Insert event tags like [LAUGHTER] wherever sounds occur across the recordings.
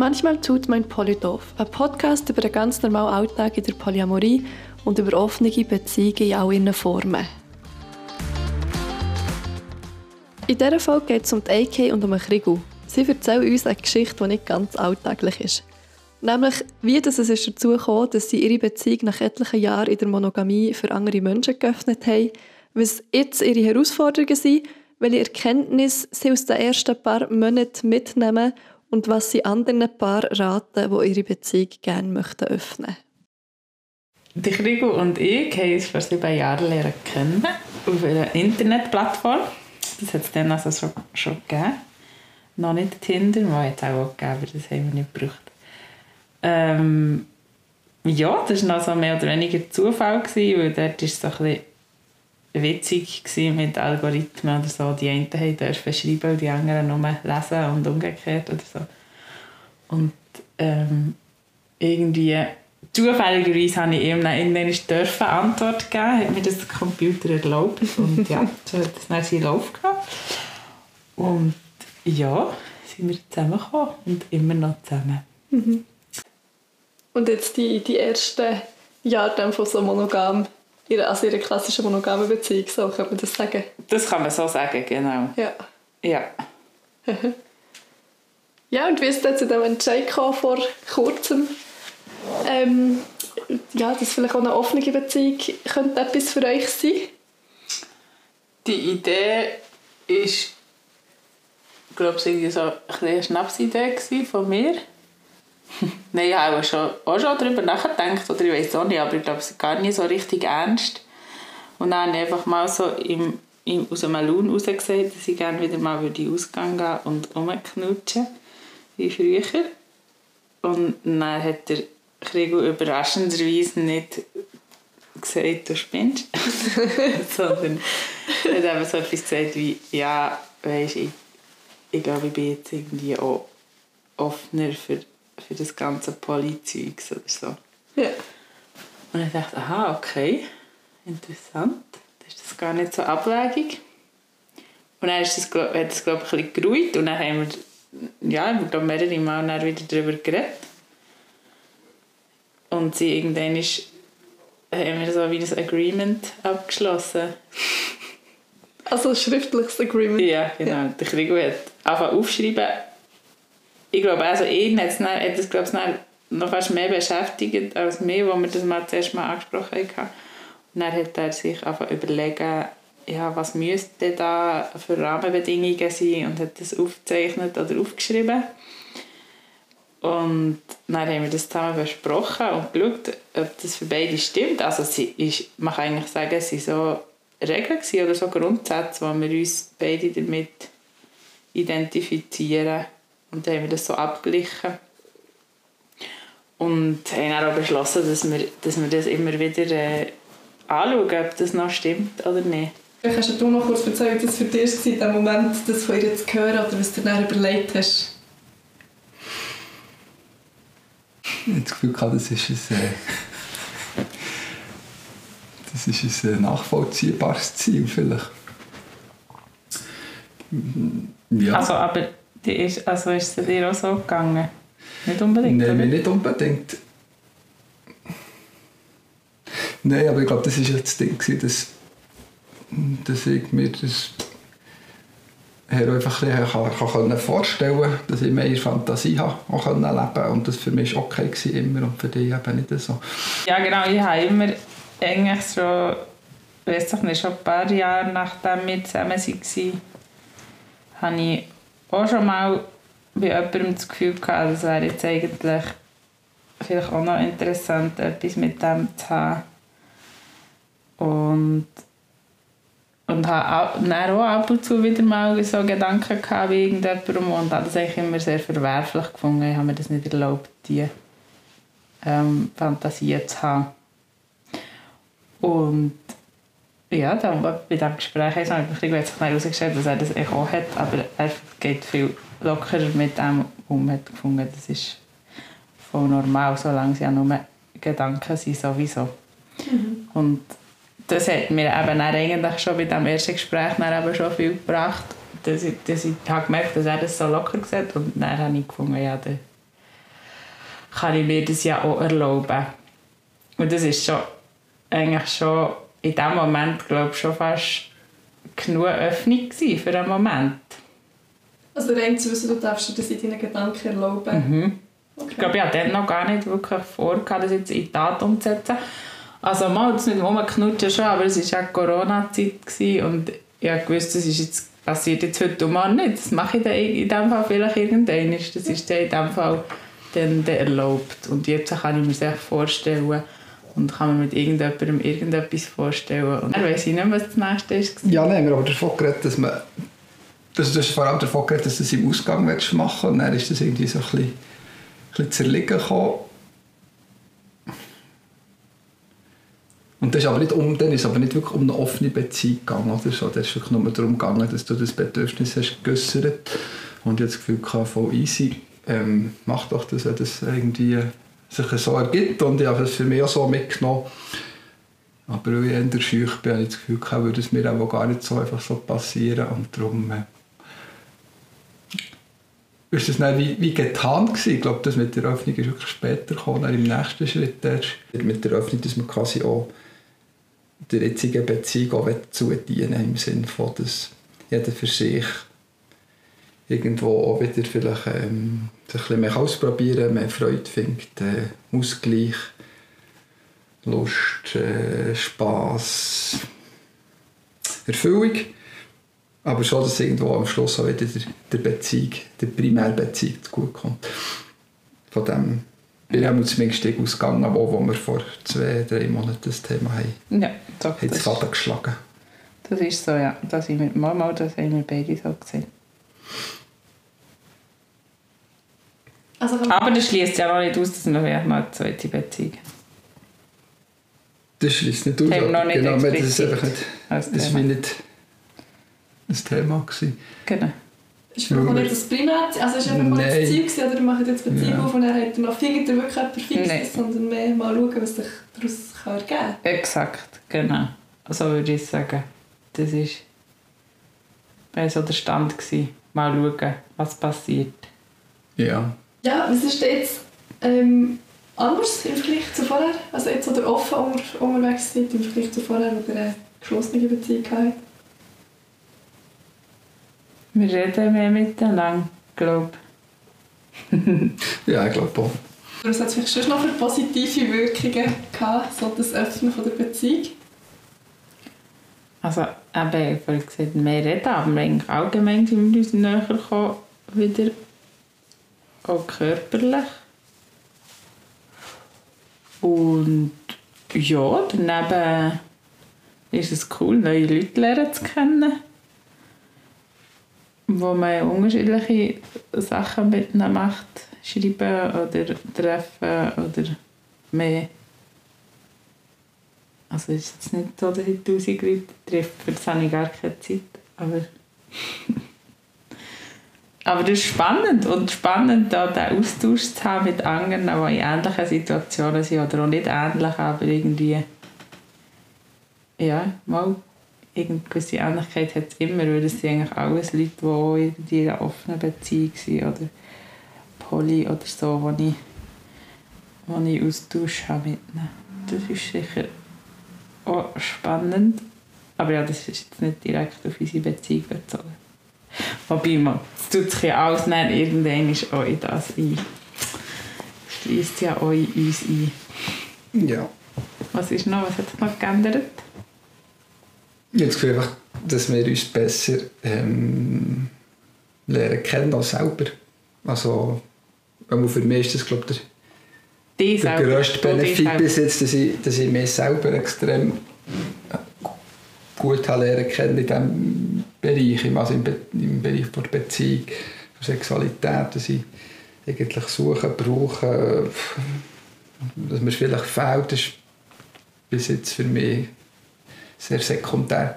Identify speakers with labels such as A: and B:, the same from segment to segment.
A: Manchmal tut mein Polydorf, ein Podcast über den ganz normalen Alltag in der Polyamorie und über offene Beziehungen in all ihren Formen. In dieser Folge geht es um die AK und um einen Krigu. Sie erzählen uns eine Geschichte, die nicht ganz alltäglich ist. Nämlich, wie das es dazu kam, dass sie ihre Beziehung nach etlichen Jahren in der Monogamie für andere Menschen geöffnet haben, was jetzt ihre Herausforderungen sind, welche Erkenntnisse sie aus den ersten paar Monaten mitnehmen und was sie anderen Paaren raten, die ihre Beziehung gerne möchten öffnen
B: Die Krigo und ich haben uns vor sieben Jahren lernen kennen auf einer Internetplattform. Das hat es dann also schon, schon gegeben. Noch nicht Tinder, hat es auch gegeben, aber das haben wir nicht gebraucht. Ähm, ja, das war noch so mehr oder weniger Zufall, gewesen, weil dort war es so ein bisschen witzig mit Algorithmen oder so. Die einen dürfen schreiben und die anderen nur lesen und umgekehrt oder so. Und ähm, irgendwie zufälligerweise habe ich ihm dann irgendwann dürfen Antwort geben, hat mir das Computer erlaubt und ja, [LAUGHS] so hat es dann seinen Lauf gehabt. Und ja, sind wir zusammengekommen und immer noch zusammen. Mhm.
A: Und jetzt die, die ersten Jahre von so monogam also ihre klassische monogame Beziehung, so kann man das sagen?
B: Das kann man so sagen, genau.
A: Ja.
B: Ja. [LAUGHS]
A: ja, und wie ist es zu dem Entscheid vor kurzem? Ähm, ja, dass vielleicht auch eine offene Beziehung könnte etwas für euch sein?
B: Die Idee ist, glaube ich, so eine Schnapsidee von mir. [LAUGHS] Nein, ich habe schon, auch schon darüber nachgedacht, oder ich weiß auch nicht, aber ich glaube, es ist gar nicht so richtig ernst. Und dann habe ich einfach mal so im, im, aus dem Laun rausgesagt, dass ich gerne wieder mal würde ausgehen gehen und rumknutschen, wie früher. Und dann hat der Krigo überraschenderweise nicht gesagt, du spinnst, [LAUGHS] sondern er hat eben so etwas gesagt wie, ja, weisst ich, ich glaube, ich bin jetzt irgendwie auch offener für für das ganze Polyzeug oder so.
A: Ja.
B: Und ich dachte, aha, okay, interessant. Das ist das gar nicht so abwegig. Und dann ist das, hat es, glaube ich, ein bisschen geruht und dann haben wir, ja, wir glaube mehrere Mal wieder darüber geredet. Und sie irgendwann ist, haben wir so wie ein Agreement abgeschlossen.
A: Also ein schriftliches Agreement?
B: Ja, genau. Ja. Der Krieg hat einfach aufschreiben, ich glaube, also hat es, hat es glaube ich, noch fast mehr beschäftigt als mich, wo wir das mal zuerst mal angesprochen haben. Und dann hat er sich einfach überlegen, ja, was müsste da für Rahmenbedingungen sein und hat das aufgezeichnet oder aufgeschrieben. Und dann haben wir das zusammen besprochen und geschaut, ob das für beide stimmt. Also sie ist, man kann eigentlich sagen, es waren so Regeln oder so Grundsätze, wo wir uns beide damit identifizieren und dann haben wir das so abgeglichen. Und haben auch beschlossen, dass wir, dass wir das immer wieder äh, anschauen, ob das noch stimmt oder nicht.
A: Kannst du noch kurz erzählen, wie das für dich war, dem Moment, das von ihr zu hören oder was du dann überlegt hast?
C: Ich habe das Gefühl, das ist ein, äh, das ist ein äh, nachvollziehbares Ziel vielleicht.
B: Ja. Also, aber die ist, also ist es dir auch so gegangen? Nicht unbedingt?
C: Nein, mir nicht unbedingt. Nein, aber ich glaube, das war das Ding, dass, dass ich mir das einfach ein kann, kann vorstellen konnte, dass ich mehr Fantasie habe, auch leben konnte. Und das für mich okay war immer und für dich eben nicht so.
B: Ja genau, ich habe immer eigentlich schon, weiß ich nicht, schon ein paar Jahre nachdem wir zusammen waren, habe ich auch schon mal bei jemandem das Gefühl gehabt, es wäre jetzt eigentlich vielleicht auch noch interessant, etwas mit dem zu haben. Und, und habe auch ab und zu wieder mal so Gedanken gehabt wie irgendjemandem und habe das eigentlich immer sehr verwerflich gefunden. Ich habe mir das nicht erlaubt, diese ähm, Fantasien zu haben. Und ja, dann, bei diesem Gespräch hat sich herausgestellt, dass er das auch hat, aber er geht viel lockerer mit dem um. hat gefunden, das ist voll normal, solange es ja nur Gedanken sind sowieso. Mhm. Und das hat mir eben eigentlich schon bei dem ersten Gespräch eben schon viel gebracht, dass ich, dass ich habe gemerkt dass er das so locker sieht und dann habe ich gefunden, ja, dann kann ich mir das ja auch erlauben. Und das ist schon eigentlich schon in dem Moment, glaube ich, schon fast genug Öffnung für einen Moment.
A: Also rein zu wissen, du darfst dir das in deinen Gedanken erlauben.
B: Mhm. Okay. Ich glaube, ich hatte noch gar nicht wirklich vor, das jetzt in die Tat umzusetzen. Also mal das mit rumknutschen schon, aber es war auch Corona-Zeit und ich wusste, das ist jetzt, passiert jetzt heute und morgen nicht. Das mache ich dann in dem Fall vielleicht irgendwann. Das ist dann in dem Fall dann, erlaubt. Und jetzt kann ich mir das vorstellen und kann mir mit irgendjemandem irgendetwas vorstellen. Und weiss ich nicht, was das nächste ist.
C: Ja, nein, wir haben davon geredet, dass man also du hast vor allem davon geredet, dass du das im Ausgang machen willst. Und dann ist das irgendwie so ein bisschen, ein bisschen zerliegen gekommen. Und das ist aber nicht um, dann ist aber nicht wirklich um eine offene Beziehung gegangen oder so. Das ist wirklich nur darum gegangen, dass du das Bedürfnis hast geäussert und jetzt das Gefühl gehabt, voll easy, ähm, mach doch das, das irgendwie sich so ergibt. Und ich habe es für mich auch so mitgenommen. Aber weil ich eher schüch bin, habe ich das Gefühl gehabt, würde es mir auch gar nicht so einfach so passieren. Und darum äh, ist das dann wie, wie getan gewesen. Ich glaube, das mit der Öffnung ist wirklich später gekommen, im nächsten Schritt erst. Mit der Öffnung, dass man quasi auch der jetzigen Beziehung auch zudienen im Sinne von, dass jeder für sich irgendwo auch wieder vielleicht ähm, ein bisschen mehr ausprobieren, mehr Freude findet, äh, Ausgleich, Lust, äh, Spass, Erfüllung. Aber schon, dass irgendwo am Schluss auch wieder der, der Beziehung, der Primärbeziehung gut kommt. Von dem bin ich zumindest ausgegangen, wo, wo wir vor zwei, drei Monaten das Thema haben.
B: Ja, doch.
C: Hat es geschlagen.
B: Das ist so, ja. Das haben wir, mal, mal, das haben wir beide so gesehen. Also, Aber das schließt ja noch nicht aus, dass wir mal eine zweite Beziehung
C: Das schließt nicht aus.
B: Haben noch nicht
C: genau, das ist einfach nicht, das ist wie nicht ein Thema gewesen.
B: Genau.
A: Ist vielleicht auch nicht das Primär, also ist einfach mal das Ziel gewesen, oder ihr macht jetzt Beziehung ja. auf und dann ihr noch, findet ihr wirklich etwas Fixes, sondern mehr mal schauen, was sich daraus kann ergeben kann.
B: Exakt, genau. So würde ich sagen. Das war so der Stand. Gewesen. Mal schauen, was passiert.
C: Ja.
A: Ja, was ist jetzt ähm, anders im Vergleich zu vorher? Also jetzt, oder offen unter, unterwegs seid, im Vergleich zu vorher, wo ihr eine geschlossene Beziehung habt?
B: Wir reden mehr miteinander, glaube
C: ich. [LAUGHS] ja, ich glaube auch.
A: Was hat es vielleicht schon noch für positive Wirkungen gehabt, so das Öffnen von der Beziehung?
B: Also, eben, ich habe gesagt, mehr reden, aber eigentlich allgemein sind wir uns näher gekommen, wieder auch körperlich. Und ja, daneben ist es cool, neue Leute lernen zu kennen, wo man unterschiedliche Sachen miteinander macht, schreiben oder treffen oder mehr. Also es ist jetzt nicht so, dass ich tausend Leute treffe, für das habe ich gar keine Zeit, aber aber das ist spannend und spannend, da den Austausch zu haben mit anderen, die in ähnlichen Situationen sind oder auch nicht ähnlich, aber irgendwie ja, mal gewisse Ähnlichkeit hat es immer, weil das sind eigentlich alles Leute, die in einer offenen Beziehung sind oder Poly oder so, wo ich, wo ich Austausch habe mit ihnen. Das ist sicher auch spannend, aber ja, das ist jetzt nicht direkt auf unsere Beziehung bezogen. Wobei man, es tut sich ja alles dann irgendwann ist auch in das ein. Schließt ja auch in uns ein.
C: Ja.
B: Was ist noch? Was hat sich noch geändert?
C: Ich habe das Gefühl, dass wir uns besser ähm, lernen kennen als selber. Also, für mich ist das, glaube ich, der, der grösste Benefit bis jetzt, dass ich, dass ich mich selber extrem gut lernen kennen. In diesem Bereich, also im, Be im Bereich der Beziehung, der Sexualität, dass ich eigentlich suchen, brauche, dass mir vielleicht fehlt, war bis jetzt für mich sehr sekundär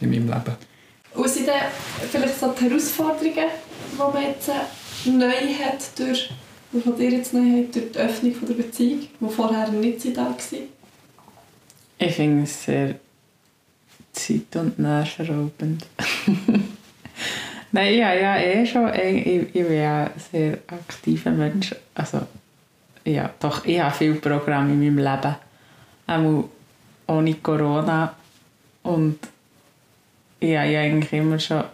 C: in meinem Leben.
A: Sind dann vielleicht so die Herausforderungen, die man jetzt neu hat, durch, die von dir jetzt neu hat, durch die Öffnung der Beziehung, die vorher nicht da waren?
B: Ich finde es sehr zeit- und nervenraubend. [LAUGHS] Nein, ja, ja, eh schon. Ich, ich bin ja ein sehr aktiver Mensch. Also ja, doch, ich habe viele Programme in meinem Leben. Auch ohne Corona. Und ich ja eigentlich immer schon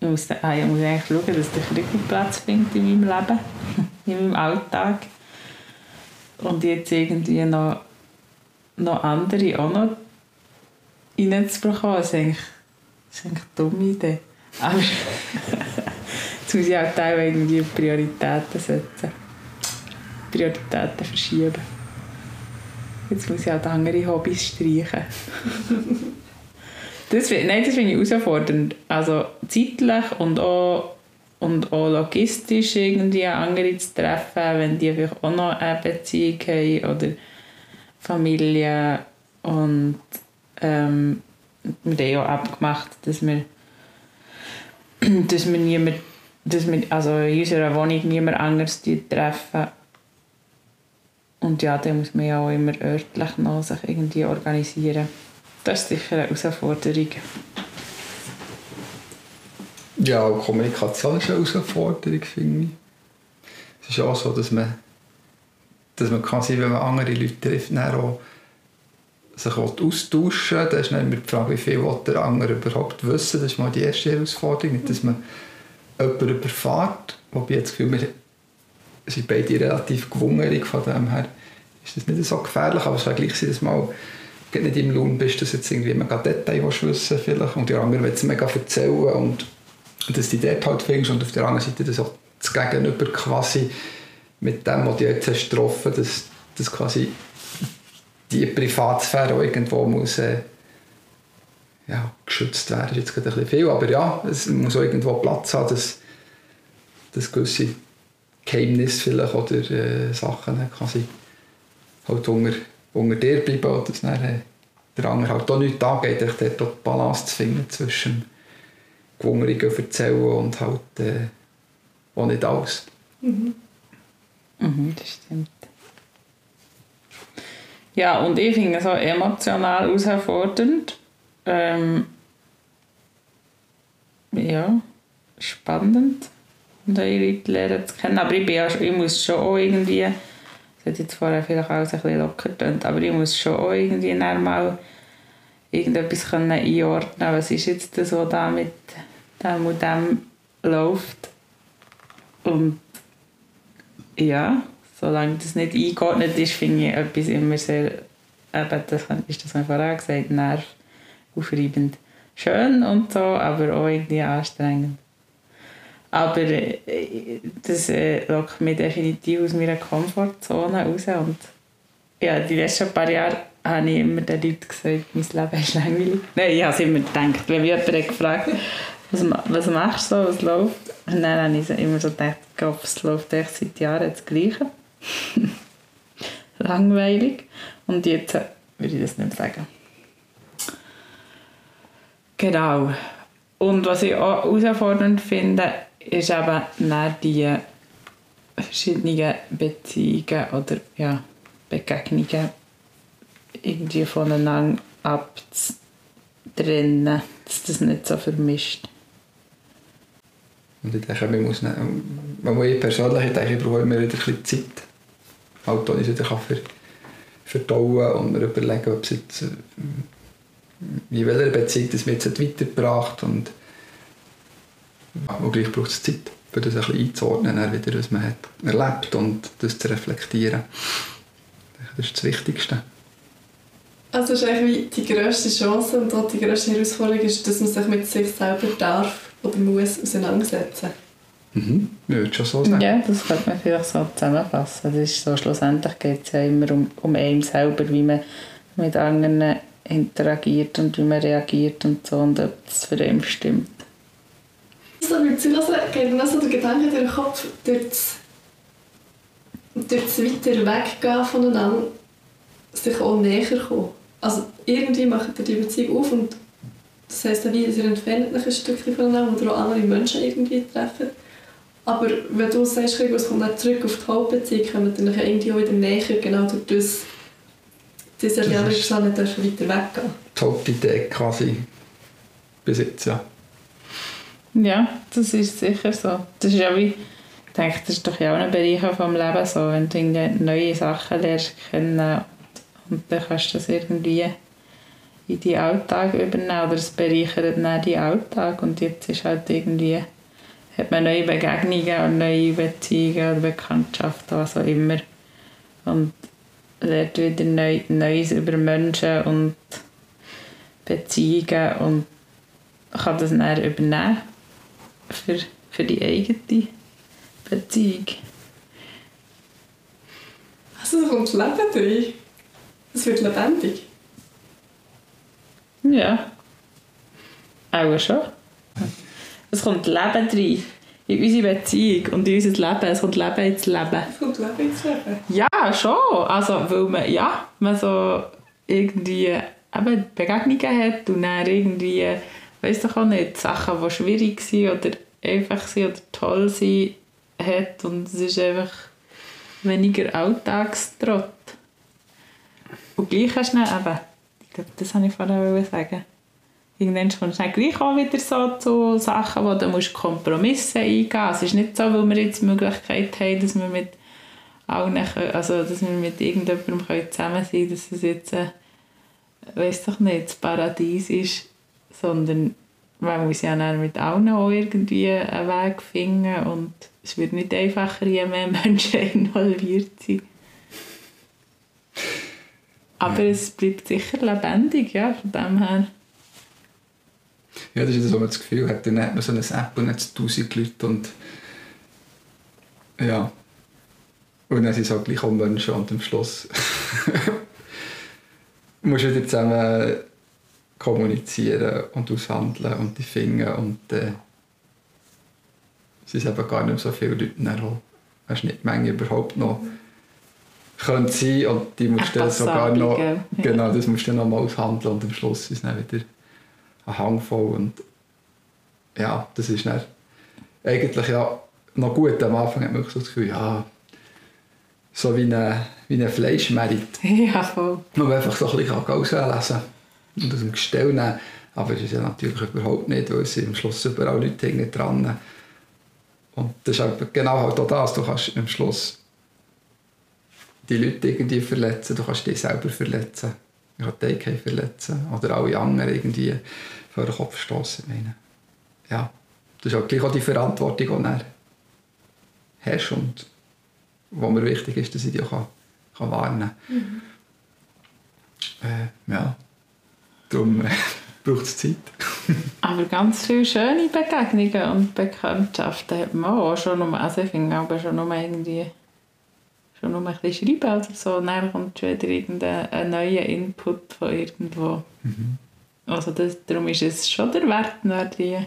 B: ich muss, ah, ich muss eigentlich schauen, dass der Krieg Platz findet in meinem Leben, [LAUGHS] in meinem Alltag. Und jetzt irgendwie noch, noch andere auch noch reinzubekommen, ist eigentlich, ist eigentlich eine dumme Idee. Aber [LAUGHS] jetzt muss ich auch teilweise irgendwie Prioritäten setzen. Prioritäten verschieben. Jetzt muss ich auch andere Hobbys streichen. [LAUGHS] das, nein, das finde ich herausfordernd. Also zeitlich und auch, und auch logistisch irgendwie andere zu treffen, wenn die vielleicht auch noch eine Beziehung haben oder Familie. Und ähm, wir haben auch abgemacht, dass wir, [CLEARS THROAT] dass wir niemand, dass wir also in unserer Wohnung niemand anderes treffen. Und ja, da muss man ja auch immer örtlich noch sich irgendwie organisieren. Das ist sicher eine Herausforderung.
C: Ja, Kommunikation ist eine Herausforderung, finde ich. Es ist auch so, dass man, dass man kann wenn man andere Leute trifft, dann auch sich austauschen will. Da ist dann immer die Frage, wie viel der andere überhaupt wissen Das ist mal die erste Herausforderung. Nicht, dass man jemanden überfährt. Wobei ich das Gefühl wir sind beide relativ gewungerig. Von dem her ist das nicht so gefährlich. Aber es wäre gleich sein, dass mal nicht im Lohn bist, dass jetzt irgendwie mega Detail wissen vielleicht und die anderen wollen es mega erzählen und dass du dort halt findest und auf der anderen Seite das auch das Gegenüber quasi mit dem, was du jetzt hast getroffen, dass, dass quasi die Privatsphäre auch irgendwo muss äh, ja, geschützt werden, ist jetzt gerade ein bisschen viel, aber ja, es muss auch irgendwo Platz haben, dass, dass gewisse Geheimnisse vielleicht oder äh, Sachen quasi halt unter unter dir bleiben und dass dann, äh, der andere halt auch nichts angeht, dort die Balance zu finden zwischen Gewungerungen erzählen und halt äh, auch nicht alles.
B: Mhm. Mhm, das stimmt. Ja, und ich finde es auch emotional herausfordernd. Ähm, ja, spannend, neue Leute lernen zu kennen. Aber ich, bin ja, ich muss schon auch irgendwie hat jetzt vorher vielleicht alles ein bisschen locker getönt, aber ich muss schon auch irgendwie mal irgendetwas können einordnen was ist jetzt das, was da mit dem und dem läuft. Und ja, solange das nicht eingeordnet ist, finde ich etwas immer sehr, eben, das ist das, was ich vorher gesagt nerv aufreibend. Schön und so, aber auch irgendwie anstrengend. Aber äh, das äh, lockt mich definitiv aus meiner Komfortzone raus. Und ja, die letzten paar Jahre habe ich immer den Leuten gesagt, mein Leben ist langweilig. Nein, ich habe es immer gedacht, wenn mich jemand gefragt was, was machst du so, was läuft? Und dann habe ich immer so gedacht, es läuft echt seit Jahren das Gleiche. [LAUGHS] Langweilig. Und jetzt äh, würde ich das nicht sagen. Genau. Und was ich auch herausfordernd finde, ist eben dann die verschiedenen Beziehungen oder ja, Begegnungen irgendwie voneinander abzutrennen, dass das nicht so vermischt.
C: Und ich denke, man muss, nicht, man muss ich persönlich ich denke, ich brauche immer wieder ein bisschen Zeit, halt, ich wieder für, verdauen und mir überlegen, ob es jetzt, in welcher Beziehung das mir jetzt weitergebracht und aber gleich braucht es Zeit, für das ein bisschen einzuordnen, wieder, was man hat erlebt und das zu reflektieren. Das ist das Wichtigste.
A: Also ist eigentlich die grösste Chance und auch die grösste Herausforderung ist, dass man sich mit sich selber darf oder muss auseinandersetzen.
C: Mhm, ich würde schon so sagen.
B: Ja, das könnte man vielleicht so zusammenfassen. Das ist so, schlussendlich geht es ja immer um, um einen selber, wie man mit anderen interagiert und wie man reagiert und so und ob es für ihn stimmt
A: so beim Zuhören geht mir so der Gedanke durch den Kopf, durch das, durch das weiter Weggehen voneinander sich auch näher kommen. Also irgendwie macht ihr die Beziehung auf und das heisst wie, ihr entfernt euch ein Stückchen voneinander oder auch andere Menschen irgendwie treffen. Aber wenn du sagst, es kommt nicht zurück auf die Hauptbeziehung, kommt dann irgendwie auch wieder näher, genau durch das, dass die andere Person nicht weiter weggehen.
C: Die Hauptidee quasi bis jetzt, ja.
B: Ja, das ist sicher so. Das ist ja wie denke, das ist doch ja auch ein Bereich vom Leben so, wenn du neue Sachen lernst kennen und dann kannst du das irgendwie in deinen Alltag übernehmen oder es bereichert dann deinen Alltag und jetzt ist halt irgendwie hat man neue Begegnungen und neue Beziehungen oder Bekanntschaften, was auch immer und lernt wieder neu, Neues über Menschen und Beziehungen und kann das dann übernehmen für, für die eigene Beziehung.
A: Also kommt Leben drin. Es wird lebendig.
B: Ja. Auch schon. Es kommt Leben rein. In unsere Beziehung und in unser Leben. Es kommt Leben ins Leben.
A: Es kommt Leben ins Leben.
B: Ja, schon. Also, weil man, ja, man so irgendwie eben Begegnungen hat und dann irgendwie, weiß doch auch nicht, Sachen, die schwierig sind oder einfach sind oder toll sind, hat und es ist einfach weniger Alltagstrott. Und gleich hast du dann eben, das wollte ich vorher sagen, irgendwann du dann gleich auch wieder so zu Sachen, wo du musst Kompromisse eingehen musst. Es ist nicht so, weil wir jetzt die Möglichkeit haben, dass wir mit allen, also dass wir mit irgendjemandem zusammen sein können, dass es jetzt, äh, weiß doch nicht, das Paradies ist, sondern man muss ja dann mit allen auch irgendwie einen Weg finden und es wird nicht einfacher, je mehr [LAUGHS] Menschen involviert sind. Aber es bleibt sicher lebendig, ja, von dem her.
C: Ja, das ist das, wo man das Gefühl hat, dann hat man so eine App und hat tausend Leute und ja. Und dann sind es halt gleich auch Menschen und am Schluss [LAUGHS] musst du wieder zusammen kommunizieren und aushandeln und die finden und äh, es sind eben gar nicht so viele Leute dann eine Schnittmenge überhaupt noch können sein und die musst du sogar noch genau das musst du noch mal aushandeln und am Schluss ist dann wieder ein Hang voll und ja das ist dann eigentlich ja noch gut am Anfang hat man so das Gefühl ja so wie eine, wie eine Fleischmerit [LAUGHS]
B: ja voll
C: man einfach so ein bisschen auslesen kann und aus dem Gestell nehmen. Aber das ist ja natürlich überhaupt nicht, weil es am Schluss überall Leute nicht dran. Und das ist halt genau halt auch das. Du kannst am Schluss die Leute irgendwie verletzen, du kannst dich selber verletzen, du kannst dich verletzen oder alle anderen irgendwie vor den Kopf stoßen. Ja, das ist halt gleich auch die Verantwortung, die du hast und wo mir wichtig ist, dass ich die auch kann, kann warnen kann. Mhm. Äh, ja. Darum äh, [LAUGHS] braucht es Zeit. [LAUGHS]
B: aber ganz viele schöne Begegnungen und Bekanntschaften hat man auch schon nur, also ich finde aber schon nur irgendwie schon nur ein bisschen schreiben oder so, dann kommt schon wieder irgendein neuer Input von irgendwo. Mhm. Also das, darum ist es schon der Wert, die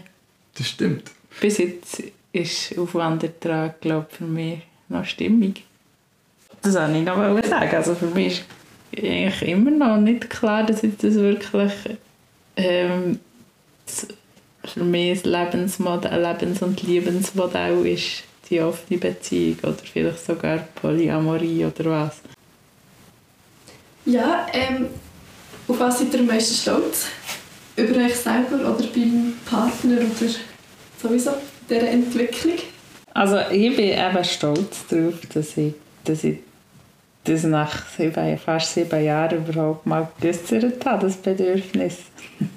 C: Das stimmt.
B: Bis jetzt ist Aufwandertrag, glaube für mich noch stimmig. Das wollte ich noch sagen. Also für mich ist eigentlich immer noch nicht klar, dass jetzt das wirklich ähm, für mich ein Lebensmodell, Lebens- und Lebensmodell ist, die offene Beziehung oder vielleicht sogar Polyamorie oder was.
A: Ja, ähm, auf was seid ihr am meisten stolz? Über euch selber oder beim Partner oder sowieso dieser Entwicklung?
B: Also ich bin eben stolz darauf, dass ich, dass ich das nach sieben, fast sieben Jahren überhaupt mal geäußert habe, das Bedürfnis. [LAUGHS]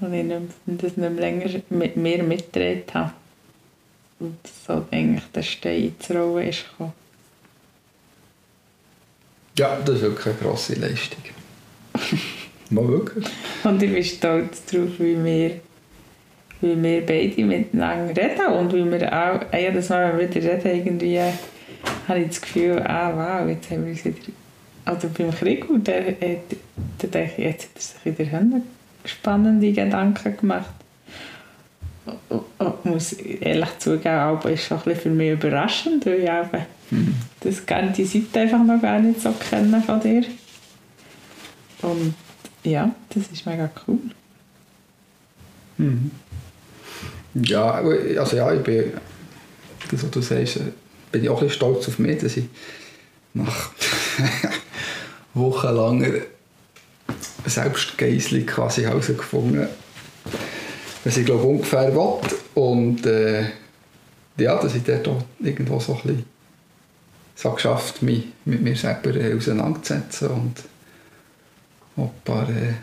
B: und ich das nicht länger mit mir mitgetragen habe. Und so eigentlich der Stein ins Rollen ist gekommen.
C: Ja, das ist wirklich eine grosse Leistung. [LAUGHS] mal wirklich.
B: Und ich bin stolz darauf, wie wir, wie wir beide miteinander reden und wie wir auch, ah ja, das mal wieder reden, irgendwie habe ich das Gefühl, ah wow, jetzt haben wir uns wieder, also beim Krieg, und der, der, der jetzt hat er sich wieder spannende Gedanken gemacht. Ich muss ehrlich zugeben, aber ist schon ein bisschen für mich überraschend, weil ich eben mhm. das, die Seite einfach noch gar nicht so kennen von dir. Und ja, das ist mega cool.
C: Mhm. Ja, also ja, ich bin, das was du sagst, bin ich auch ein stolz auf mich, dass ich nach [LAUGHS] wochenlanger Selbstgeißelung quasi herausgefunden was ich glaube ungefähr will. Und äh, ja, dass ich dort auch irgendwo so ein bisschen so geschafft, mich mit mir selber äh, auseinanderzusetzen und ein paar äh,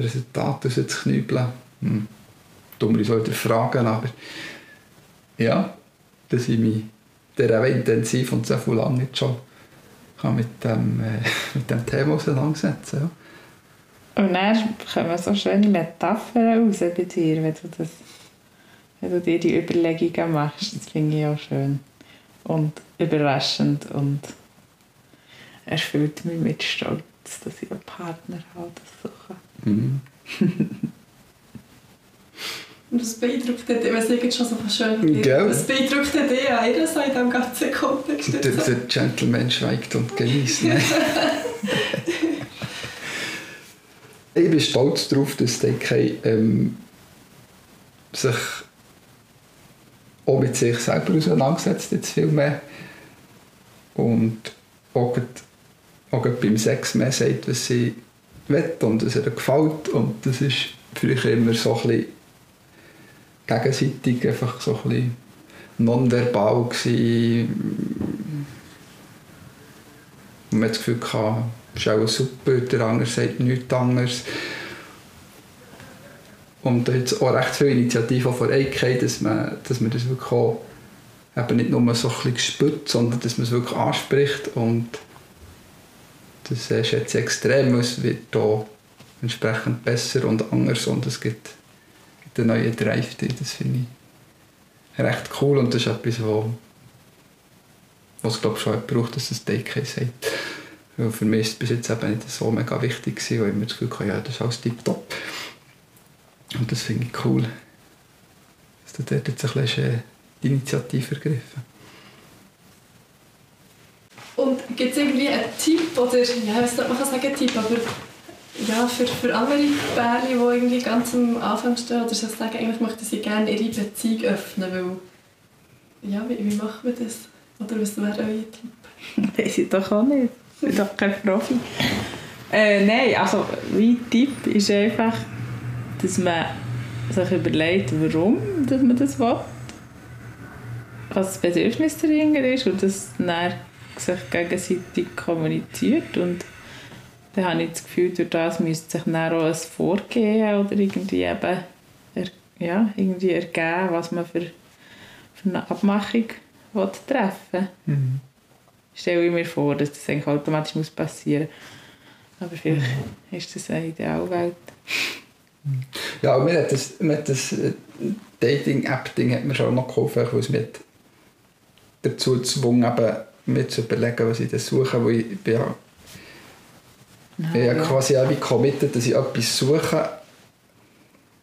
C: Resultate rauszuknübeln. Hm. Dummer soll ich fragen, aber ja, dass ich mich der intensiv und so viel lange nicht schon kann mit, dem, äh, [LAUGHS] mit dem Thema auseinandersetzen ja.
B: Und dann kommen so schöne Metaphern raus bei dir, wenn du, das, wenn du dir die Überlegungen machst. Das finde ich auch schön. Und überraschend und erfüllt mich mit Stolz, dass ich einen Partner habe, das so kann. Mhm. [LAUGHS]
A: Und das beeindruckt dich, wenn es jetzt schon so schön ist. Das beeindruckt dich an ihr so in diesem ganzen Kontext.
C: Der, der Gentleman schweigt und genießt. Ne? [LAUGHS] ich bin stolz darauf, dass DK ähm, sich auch mit sich selber auseinandergesetzt jetzt viel mehr und auch, auch beim Sex mehr sagt, was sie will und was ihr gefällt und das ist für immer so ein bisschen gegenseitig einfach so ein bisschen nonverbal gewesen. Und man hat das Gefühl, gehabt, ist auch super, der andere sagt nichts anderes. Und da hat es auch recht viele Initiativen von EIK, dass man, dass man das wirklich auch eben nicht nur so ein bisschen spürt, sondern dass man es wirklich anspricht und das ist jetzt extrem, es wird hier entsprechend besser und anders und es gibt, gibt einen neuen Drive drin, das finde ich recht cool und das ist etwas, wo, was glaube schon braucht, dass es DK sagt. Weil für mich ist es bis jetzt eben nicht so mega wichtig gewesen, weil ich mir das Gefühl hatte, ja, das ist alles tipptopp. Und das finde ich cool, dass du dort jetzt ein bisschen die Initiative ergriffen
A: Und gibt es irgendwie einen Tipp, oder, ja, ich man kann sagen Tipp, aber ja, für, für andere Pärchen, die irgendwie ganz am Anfang stehen, oder so sagen, eigentlich möchten sie gerne ihre Beziehung öffnen, weil, ja, wie, wie macht man das? Oder was wäre euer Tipp? [LAUGHS]
B: Weiß ich doch auch nicht. Ich doch kein Profi. Äh, nein, also mein Tipp ist einfach, dass man sich überlegt, warum dass man das will, was das Bedürfnis dahinter ist und dass dann sich gegenseitig kommuniziert und dann habe ich das Gefühl, durch das müsste sich dann auch ein Vorgehen oder irgendwie eben ja, irgendwie ergeben, was man für, für eine Abmachung treffen will. Mhm. Stelle ich mir vor, dass das eigentlich automatisch muss passieren muss. Aber vielleicht mhm. ist das eine Idealwelt.
C: Ja, mir hat das, mir hat das äh, Dating-App-Ding hat mir schon noch geholfen, weil es mich dazu gezwungen mir zu überlegen, was ich da suche, weil ich bin ja, ja, ich ja. quasi auch wie committed, dass ich etwas suche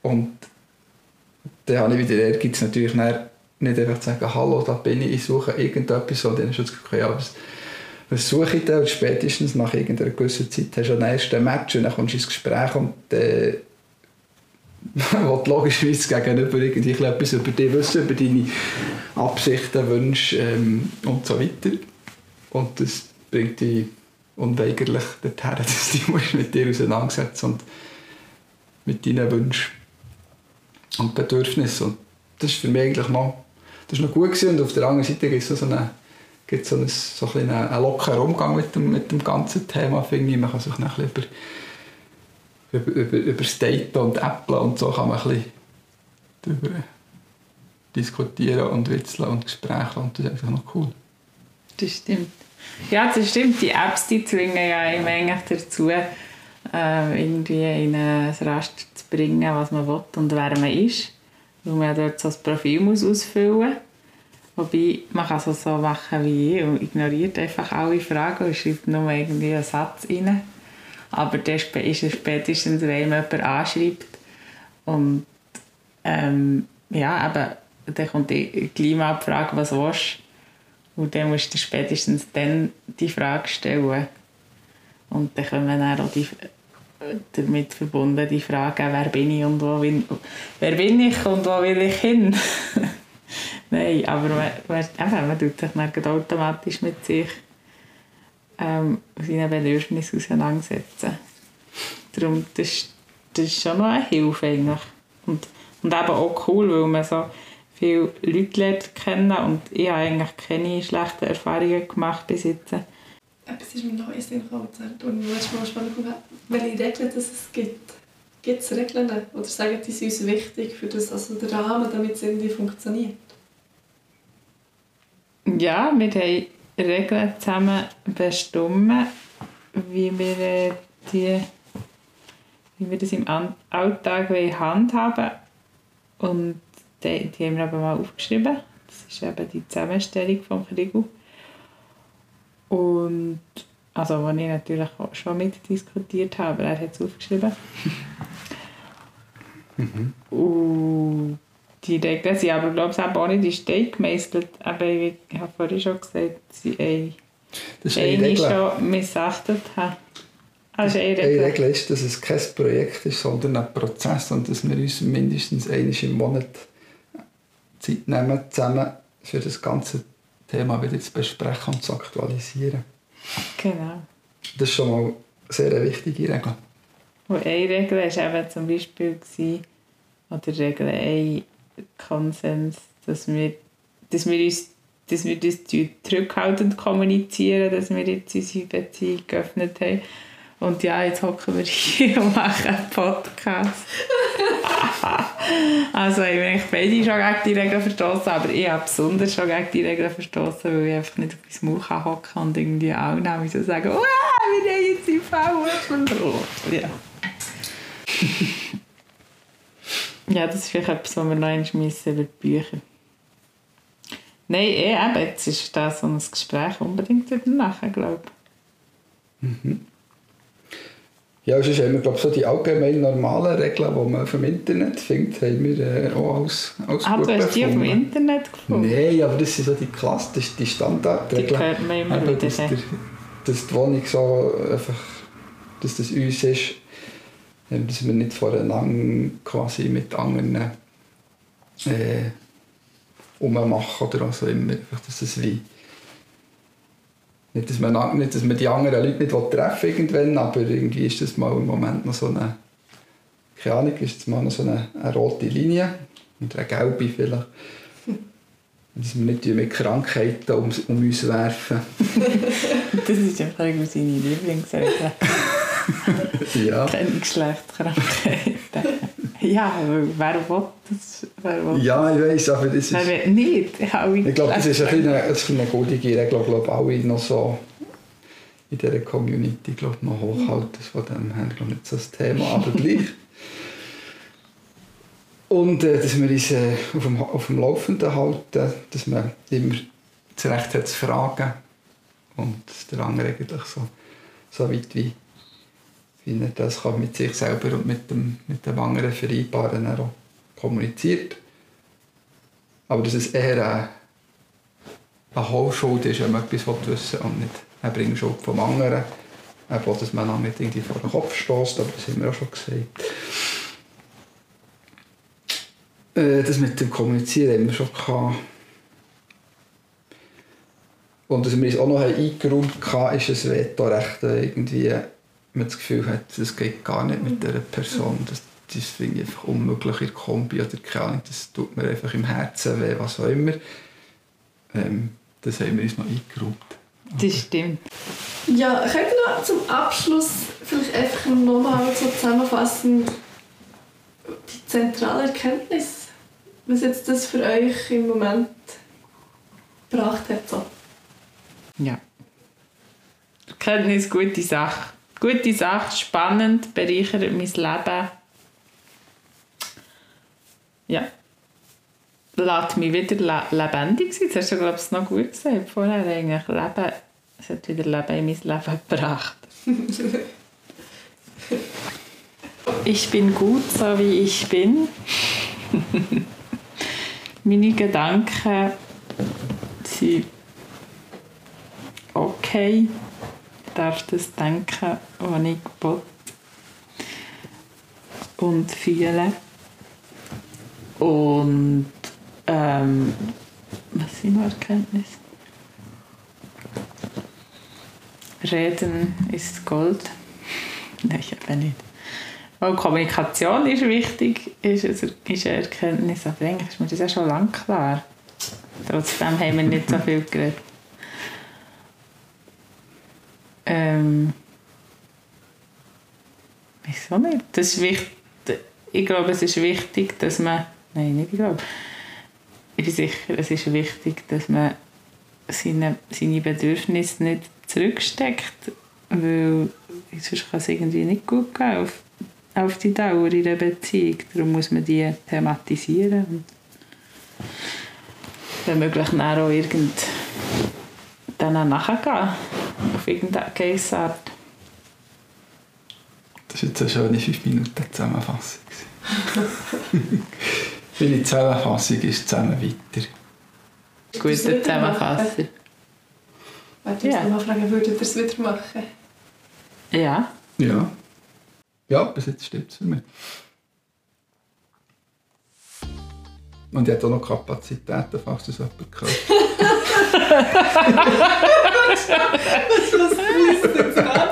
C: und dann habe ich wieder Ehrgeiz natürlich nicht einfach zu sagen, hallo, da bin ich, ich suche irgendetwas, sondern dann ist das Gefühl, ja, was, was suche ich da? Und spätestens nach irgendeiner gewissen Zeit hast du einen ersten Match und dann kommst du ins Gespräch und [LAUGHS] dann will logischerweise gegenüber irgendwie etwas über dich wissen, über deine Absichten, Wünsche ähm, und so weiter. Und das bringt dich unweigerlich dorthin, [LAUGHS] dass du dich mit dir auseinandersetzen und mit deinen Wünschen und Bedürfnissen. Und das ist für mich eigentlich noch, das ist noch gut gewesen. und auf der anderen Seite gibt es so, eine, gibt so, einen, so ein einen lockeren Umgang mit dem, mit dem ganzen Thema, finde ich. Man kann sich ein über über, über, über State und Apple und so kann man ein darüber diskutieren und witzeln und Gespräche und das ist einfach noch cool.
B: Das stimmt. Ja, das stimmt. Die Apps die zwingen ja eigentlich dazu, äh, irgendwie in ein Raster zu bringen, was man will und wer man ist. Weil man dort so ein Profil muss ausfüllen muss. Wobei, man kann es so machen wie ich und ignoriert einfach alle Fragen und schreibt nur irgendwie einen Satz rein. Aber das ist es spätestens, wenn jemand anschreibt. Und ähm, ja, aber dann kommt die Klimaabfrage, was willst du? Und dann musst du spätestens dann die Frage stellen. Und dann kommen dann auch die, damit verbunden die Frage, wer bin ich und wo bin, wer bin ich und wo will ich hin? [LAUGHS] Nein, aber man, man, man tut sich dann automatisch mit sich ähm, seinen Bedürfnissen auseinandersetzen. Darum, das, das ist schon noch eine Hilfe eigentlich. Und, und eben auch cool, weil man so viele Leute lernt kennen und ich habe eigentlich keine schlechten Erfahrungen gemacht bis jetzt.
A: Etwas ist mir noch in gekommen, und mal spannend welche Regeln dass es gibt. Gibt es Regeln oder sagen die sind uns wichtig für das, also der Rahmen, damit es irgendwie funktioniert?
B: Ja, wir haben Regeln zusammen bestimmt, wie wir, äh, die, wie wir das im Alltag handhaben Und die, die haben wir eben mal aufgeschrieben. Das ist eben die Zusammenstellung von Krigu. Und also, wo ich natürlich auch schon mitdiskutiert habe, aber er hat es aufgeschrieben. mhm. Und die Regeln sind aber, glaube ich, auch nicht in Stein gemeißelt. Aber ich habe vorhin schon gesagt, sie eine, das eine, eine schon missachtet haben.
C: Also eine, Regel. eine Regel ist, dass es kein Projekt ist, sondern ein Prozess und dass wir uns mindestens einmal im Monat Zeit nehmen, zusammen für das ganze Thema wieder zu besprechen und zu aktualisieren.
B: Genau.
C: Das ist schon mal eine sehr wichtige Regel.
B: Und eine Regel war eben zum Beispiel, oder Regel ein Konsens, dass wir, dass wir uns dass wir das zurückhaltend kommunizieren, dass wir jetzt unsere Beziehung geöffnet haben. Und ja, jetzt hocken wir hier und [LAUGHS] machen einen Podcast. Also ich bin eigentlich beide schon gegen die Regeln verstoßen, aber ich habe besonders schon gegen die Regeln verstoßen, weil ich einfach nicht auf mein Maul hocken kann und irgendwie auch nämlich so sagen, wow, wir haben jetzt die V Ja. [LAUGHS] ja, das ist vielleicht etwas, was wir noch einmal über die Bücher. Nein, eh, eben, jetzt ist das so ein Gespräch unbedingt danach, glaube ich. Mhm.
C: Ja, sonst haben wir glaube so die allgemein normalen Regeln, die man auf dem Internet findet, haben wir äh, auch als, als
B: Ah, du hast die auf dem Internet gefunden?
C: Nein, aber das sind so die Klasse, das ist die Standardregeln.
B: Die hört man immer wieder.
C: Dass, der, dass die Wohnung so einfach, dass das uns ist, dass wir nicht voreinander quasi mit anderen äh, ummachen oder so immer, einfach, dass das wie nicht, dass man, nicht, dass man die anderen Leute nicht treffen irgendwann, aber irgendwie ist das mal im Moment noch so eine, keine Ahnung, ist das mal noch so eine, eine rote Linie und eine gelbe vielleicht. [LAUGHS] Dass wir nicht mit Krankheiten um, um uns werfen. [LAUGHS]
B: das ist einfach seine Lieblingsregel. [LAUGHS]
C: ja.
B: Keine Geschlechtskrankheiten. Ja, wer will das? Wer will
C: ja, ich weiß, aber das ist...
B: Wer will nicht? Ich
C: glaube, das ist ein eine, eine gute Regel, glaube alle noch so in dieser Community glaub, noch hochhalten. Von dem her glaube nicht so das Thema, aber [LAUGHS] gleich. Und äh, dass wir uns äh, auf, dem, auf dem Laufenden halten, dass man immer das Recht hat zu fragen und der andere eigentlich so, so weit wie wie er das kann mit sich selber und mit dem, mit dem anderen vereinbaren auch kommuniziert. Aber dass es eher eine, eine ist, wenn man etwas wissen will und nicht eine Bringschuld vom anderen. Eben, dass man nicht irgendwie vor den Kopf stößt, aber das haben wir auch schon gesagt. Äh, das mit dem Kommunizieren haben wir schon gehabt. Und dass wir uns auch noch eingeräumt haben, ist das Vetorecht irgendwie man das Gefühl hat, das geht gar nicht mit dieser Person. Das, das finde ich einfach unmöglich in der Kombi oder keine Ahnung, das tut mir einfach im Herzen weh, was auch immer. Ähm, das haben wir uns noch eingeräumt.
B: Das stimmt.
A: Ja, könnt ihr noch zum Abschluss vielleicht einfach nochmal so zusammenfassen, die zentrale Erkenntnis, was jetzt das für euch im Moment gebracht hat? So.
B: Ja. Erkenntnis, gute Sache gute Sache, spannend, bereichert mein Leben. Ja. Lässt mich wieder le lebendig sein. Das hast du, glaube ich, noch gut gesagt vorher. Eigentlich Leben, es hat wieder Leben in mein Leben gebracht. [LAUGHS] ich bin gut, so wie ich bin. [LAUGHS] Meine Gedanken sind okay darf das denken, was ich will und fühlen. Und ähm, was sind noch Erkenntnisse? Reden ist Gold. [LAUGHS] Nein, ich eben nicht. Weil Kommunikation ist wichtig, ist, ist eine Erkenntnis. Aber eigentlich ist mir das ja schon lange klar. Trotzdem haben wir nicht so viel geredet. Ähm, wieso nicht? Das ist wichtig. Ich glaube, es ist wichtig, dass man. Nein, nicht ich glaube. Ich bin sicher, es ist wichtig, dass man seine, seine Bedürfnisse nicht zurücksteckt, weil sonst kann es irgendwie nicht gut gehen auf, auf die Dauer in einer Beziehung. Darum muss man die thematisieren und wenn möglich dann auch irgend dann nachgehen, auf irgendeine Geissart.
C: Das war jetzt eine schöne 5 Minuten Zusammenfassung. [LAUGHS] Meine Zusammenfassung ist zusammen weiter.
B: Gute Zusammenfassung.
A: Wenn
B: Ja.
A: yeah. mal fragen, würdet ihr es wieder machen?
B: Ja.
C: Ja. Ja, bis jetzt stimmt es für mich. Und ich habe auch noch Kapazitäten, falls das jemand gehört. [LAUGHS] [LAUGHS]